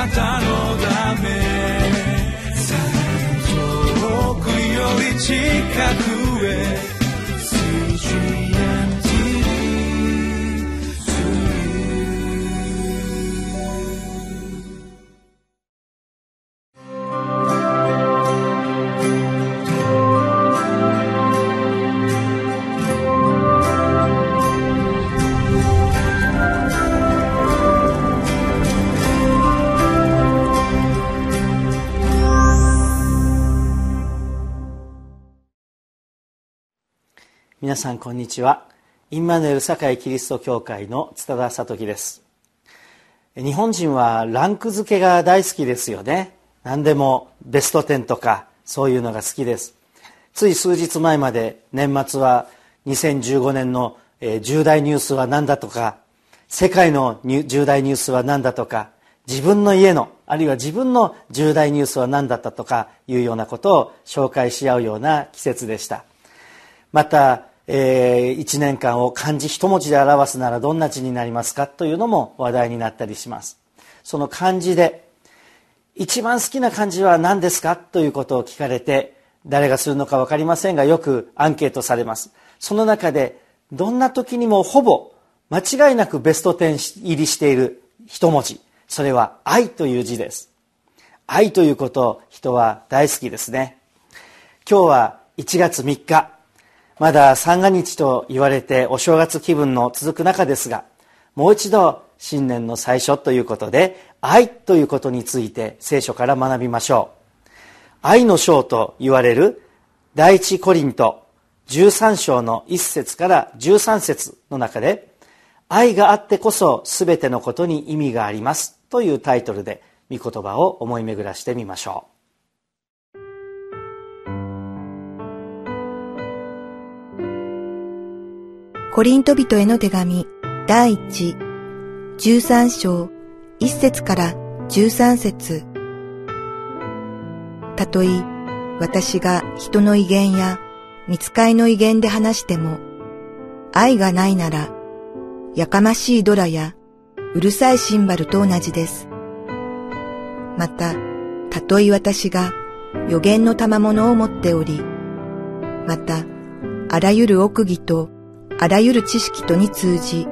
なたのため。遠くより近く。皆さんこんにちは。インマヌエル堺キリスト教会の津田聡樹です。日本人はランク付けが大好きですよね。何でもベスト10とかそういうのが好きです。つい数日前まで年末は2015年の重大ニュースは何だとか世界の重大ニュースは何だとか自分の家のあるいは自分の重大ニュースは何だったとかいうようなことを紹介し合うような季節でした。またえー、1年間を漢字一文字で表すならどんな字になりますかというのも話題になったりします。その漢字で一番好きな漢字は何ですかということを聞かれて誰がするのか分かりませんがよくアンケートされます。その中でどんな時にもほぼ間違いなくベスト10入りしている一文字。それは愛という字です。愛ということを人は大好きですね。今日は1月3日まだ三が日と言われてお正月気分の続く中ですがもう一度新年の最初ということで愛ということについて聖書から学びましょう。愛の章と言われる第一コリント13章の1節から13節の中で愛があってこそ全てのことに意味がありますというタイトルで御言葉を思い巡らしてみましょう。コリント人への手紙第一、13章、1節から13節たとえ私が人の威厳や見つかいの威厳で話しても、愛がないなら、やかましいドラやうるさいシンバルと同じです。また、たとえ私が予言の賜物を持っており、また、あらゆる奥義とあらゆる知識とに通じ、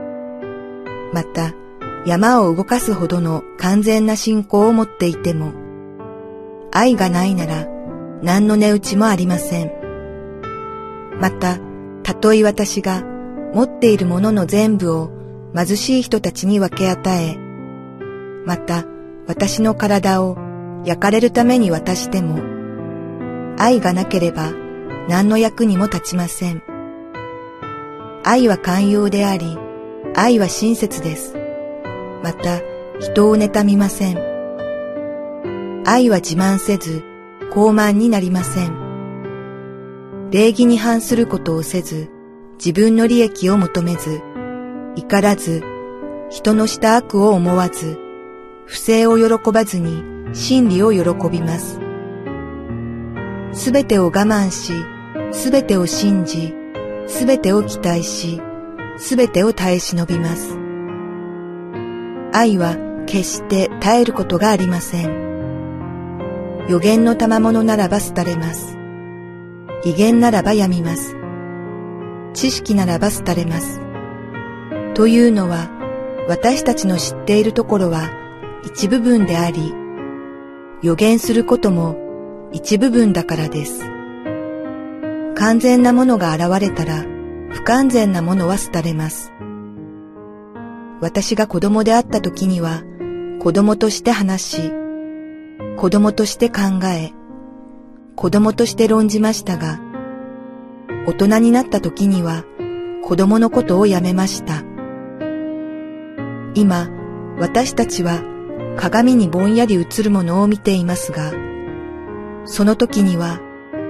また山を動かすほどの完全な信仰を持っていても、愛がないなら何の値打ちもありません。また、たとえ私が持っているものの全部を貧しい人たちに分け与え、また私の体を焼かれるために渡しても、愛がなければ何の役にも立ちません。愛は寛容であり、愛は親切です。また、人を妬みません。愛は自慢せず、傲慢になりません。礼儀に反することをせず、自分の利益を求めず、怒らず、人のした悪を思わず、不正を喜ばずに真理を喜びます。すべてを我慢し、すべてを信じ、すべてを期待し、すべてを耐え忍びます。愛は決して耐えることがありません。予言の賜物ならば廃れます。威厳ならばやみます。知識ならば廃れます。というのは、私たちの知っているところは一部分であり、予言することも一部分だからです。完全なものが現れたら、不完全なものは廃れます。私が子供であった時には、子供として話し、子供として考え、子供として論じましたが、大人になった時には、子供のことをやめました。今、私たちは鏡にぼんやり映るものを見ていますが、その時には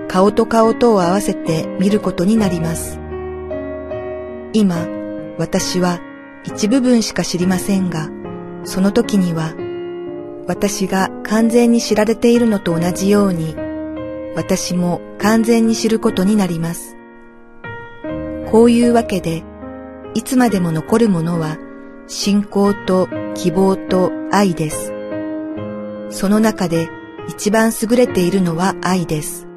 顔と顔とを合わせて見ることになります。今、私は一部分しか知りませんが、その時には、私が完全に知られているのと同じように、私も完全に知ることになります。こういうわけで、いつまでも残るものは、信仰と希望と愛です。その中で一番優れているのは愛です。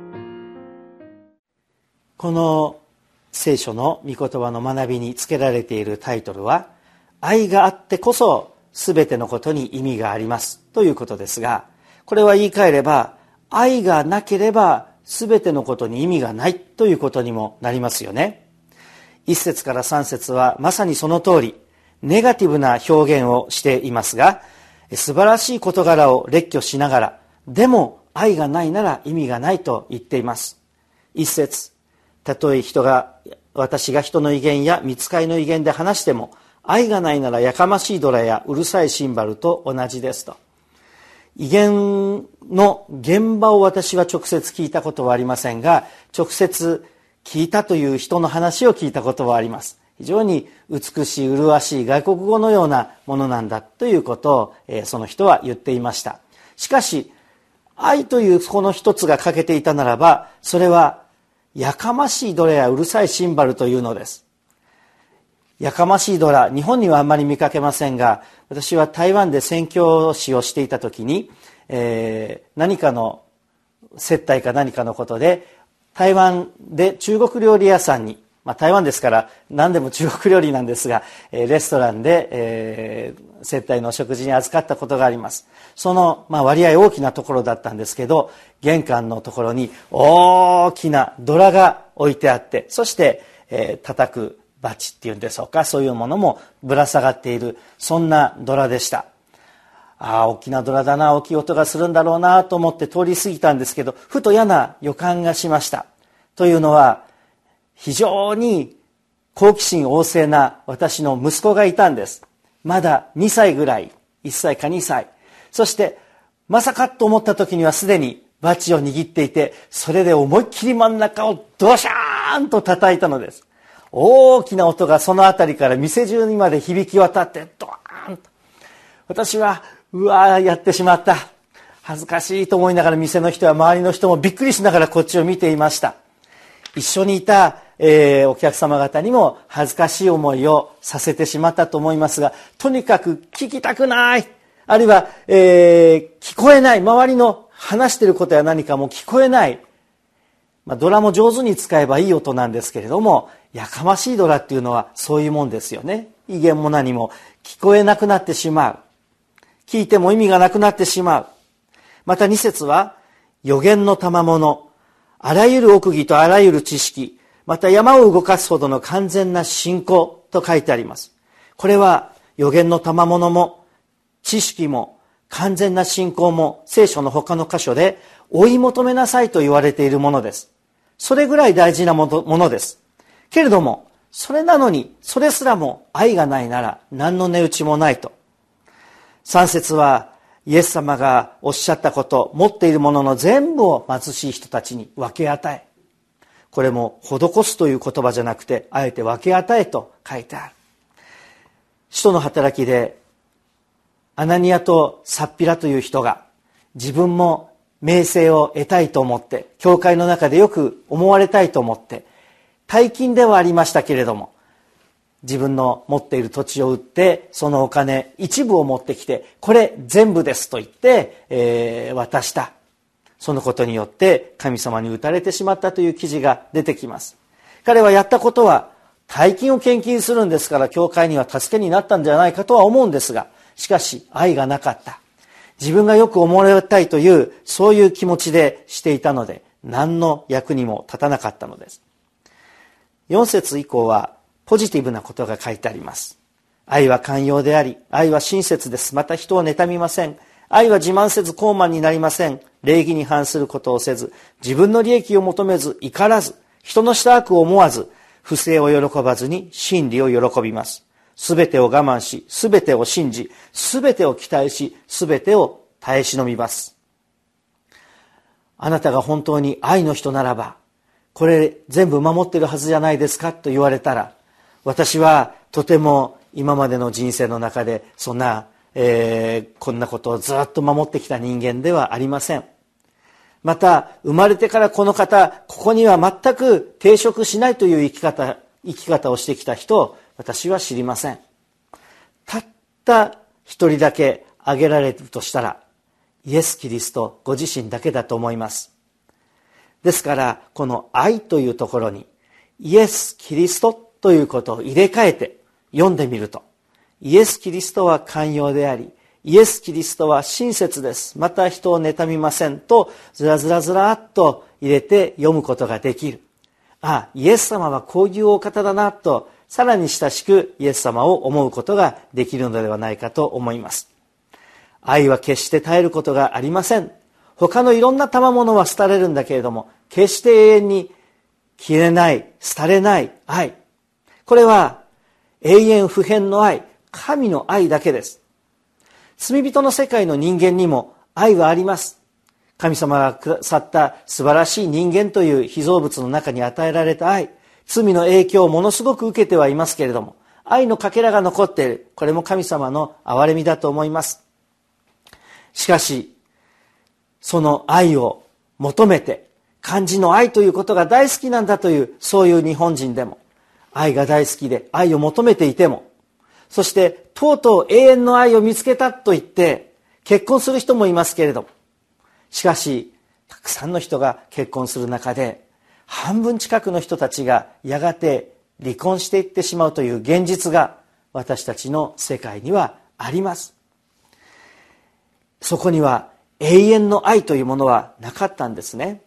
この聖書の御言葉の学びにつけられているタイトルは愛があってこそ全てのことに意味がありますということですがこれは言い換えれば愛がなければ全てのことに意味がないということにもなりますよね。一節から三節はまさにその通りネガティブな表現をしていますが素晴らしい事柄を列挙しながらでも愛がないなら意味がないと言っています。一節たとえ人が私が人の威厳や見つかいの威厳で話しても愛がないならやかましいドラやうるさいシンバルと同じですと。威厳の現場を私は直接聞いたことはありませんが直接聞いたという人の話を聞いたことはあります。非常に美しい麗しい外国語のようなものなんだということを、えその人は言っていました。しかし愛というこの一つが欠けていたならばそれはやかましいドラやうるさいシンバルというのです。やかましいドラ日本にはあんまり見かけませんが私は台湾で宣教師をしていた時に、えー、何かの接待か何かのことで台湾で中国料理屋さんに、まあ、台湾ですから何でも中国料理なんですが、えー、レストランで、えー、接待の食事に預かったことがあります。その、まあ、割合大きなところだったんですけど玄関のところに大きなドラが置いてあってそして、えー、叩くバチっていうんでしょうかそういうものもぶら下がっているそんなドラでした。ああ大きなドラだな大きい音がするんだろうなと思って通り過ぎたんですけどふと嫌な予感がしました。というのは非常に好奇心旺盛な私の息子がいたんです。まだ2歳ぐらい。1歳か2歳。そしてまさかと思った時にはすでにバチを握っていてそれで思いっきり真ん中をドシャーンと叩いたのです。大きな音がその辺りから店中にまで響き渡ってドーンと。私はうわーやってしまった。恥ずかしいと思いながら店の人や周りの人もびっくりしながらこっちを見ていました。一緒にいた、えー、お客様方にも恥ずかしい思いをさせてしまったと思いますがとにかく聞きたくないあるいは、えー、聞こえない周りの話していることや何かも聞こえない、まあ、ドラも上手に使えばいい音なんですけれどもやかましいドラっていうのはそういうもんですよね。威厳も何も聞こえなくなってしまう。聞いても意味がなくなってしまう。また2節は予言の賜物。あらゆる奥義とあらゆる知識また山を動かすほどの完全な信仰と書いてあります。これは予言の賜物も知識も完全な信仰も聖書の他の箇所で追い求めなさいと言われているものです。それぐらい大事なものです。けれども、それなのに、それすらも愛がないなら何の値打ちもないと。三節は、イエス様がおっしゃったこと、持っているものの全部を貧しい人たちに分け与え。これも施すという言葉じゃなくて、あえて分け与えと書いてある。使徒の働きで、アナニアとサッピラという人が自分も名声を得たいと思って、教会の中でよく思われたいと思って、大金ではありましたけれども自分の持っている土地を売ってそのお金一部を持ってきてこれ全部ですと言って、えー、渡した。そのことによって神様に打たれてしまったという記事が出てきます。彼はやったことは大金を献金するんですから教会には助けになったんじゃないかとは思うんですがしかし愛がなかった。自分がよく思われたいというそういう気持ちでしていたので何の役にも立たなかったのです。4節以降はポジティブなことが書いてあります。愛は寛容であり愛は親切です。また人を妬みません。愛は自慢せず高慢になりません。礼儀に反することをせず自分の利益を求めず怒らず人のした悪を思わず不正を喜ばずに真理を喜びます。すべてを我慢しすべてを信じすべてを期待しすべてを耐え忍びます。あなたが本当に愛の人ならばこれ全部守ってるはずじゃないですかと言われたら私はとても今までの人生の中でそんな、えー、こんなことをずっと守ってきた人間ではありません。また生まれてからこの方ここには全く抵触しないという生き方生き方をしてきた人を私は知りません。たった一人だけ挙げられるとしたらイエス・キリストご自身だけだと思います。ですからこの愛というところにイエス・キリストということを入れ替えて読んでみると。イエス・キリストは寛容でありイエス・キリストは親切です。また人を妬みませんとずらずらずらっと入れて読むことができる。ああイエス様はこういうお方だなとさらに親しくイエス様を思うことができるのではないかと思います。愛は決して絶えることがありません。他のいろんな賜物は廃れるんだけれども決して永遠に消えない廃れない愛。これは永遠不変の愛神の愛だけです。罪人の世界の人間にも愛はあります。神様がくださった素晴らしい人間という被造物の中に与えられた愛罪の影響をものすごく受けてはいますけれども愛のかけらが残っているこれも神様の憐れみだと思います。しかしその愛を求めて漢字の愛ということが大好きなんだというそういう日本人でも愛が大好きで愛を求めていても。そしてとうとう永遠の愛を見つけたと言って結婚する人もいますけれども。しかしたくさんの人が結婚する中で半分近くの人たちがやがて離婚していってしまうという現実が私たちの世界にはあります。そこには永遠の愛というものはなかったんですね。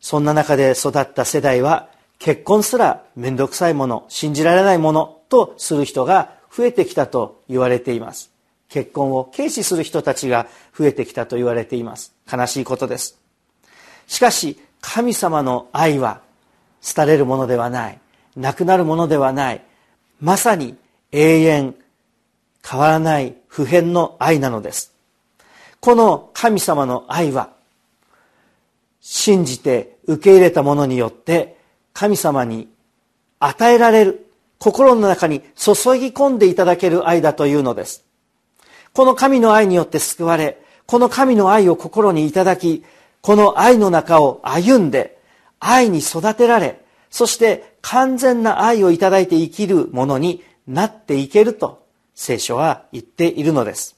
そんな中で育った世代は結婚すら面倒くさいもの信じられないものとする人が増えてきたと言われています。結婚を軽視する人たちが増えてきたと言われています。悲しいことです。しかし神様の愛は廃れるものではない。なくなるものではない。まさに永遠変わらない普遍の愛なのです。この神様の愛は信じて受け入れたものによって神様に与えられる心の中に注ぎ込んでいただける愛だというのですこの神の愛によって救われ、この神の愛を心にいただき、この愛の中を歩んで、愛に育てられ、そして完全な愛をいただいて生きるものになっていけると聖書は言っているのです。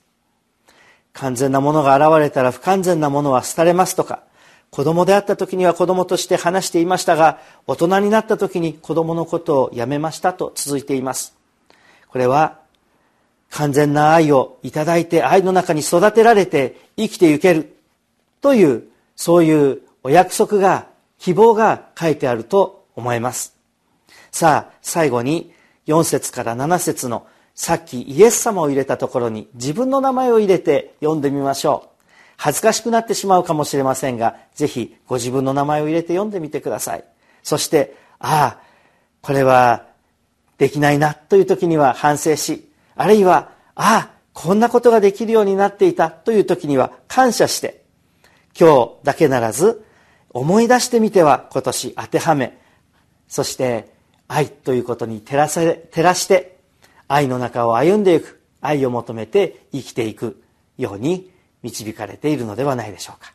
完全なものが現れたら不完全なものは廃れますとか、子供であった時には子供として話していましたが、大人になった時に子供のことをやめましたと続いています。これは完全な愛をいただいて愛の中に育てられて生きていけるというそういうお約束が希望が書いてあると思いますさあ最後に4節から7節のさっきイエス様を入れたところに自分の名前を入れて読んでみましょう恥ずかしくなってしまうかもしれませんがぜひご自分の名前を入れて読んでみてください。そしてああこれはできないなという時には反省しあるいは、ああ、こんなことができるようになっていたという時には感謝して、今日だけならず、思い出してみては今年当てはめ、そして愛ということに照らせ照らして、愛の中を歩んでいく、愛を求めて生きていくように導かれているのではないでしょうか。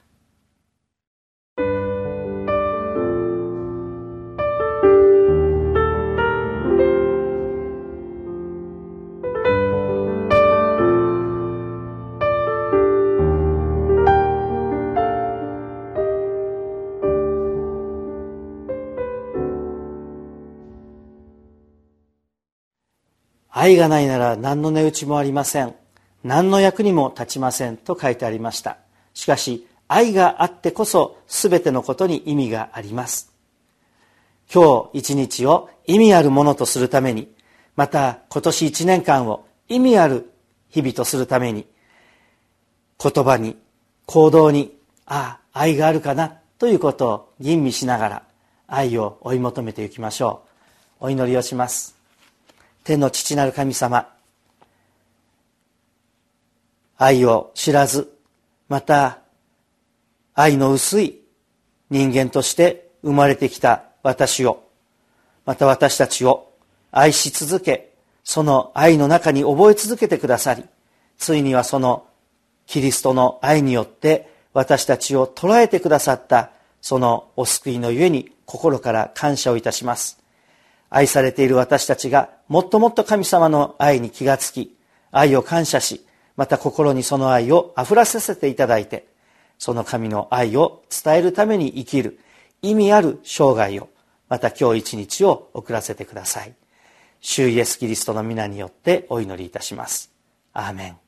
愛がないなら何の値打ちもありません何の役にも立ちませんと書いてありました。しかし愛があってこそ全てのことに意味があります。今日一日を意味あるものとするためにまた今年一年間を意味ある日々とするために言葉に行動にああ愛があるかなということを吟味しながら愛を追い求めていきましょう。お祈りをします。天の父なる神様愛を知らずまた愛の薄い人間として生まれてきた私をまた私たちを愛し続けその愛の中に覚え続けてくださりついにはそのキリストの愛によって私たちを捉えてくださったそのお救いのゆえに心から感謝をいたします。愛されている私たちがもっともっと神様の愛に気がつき愛を感謝しまた心にその愛をあふらさせていただいてその神の愛を伝えるために生きる意味ある生涯をまた今日一日を送らせてください。主イエス・キリストの皆によってお祈りいたします。アーメン。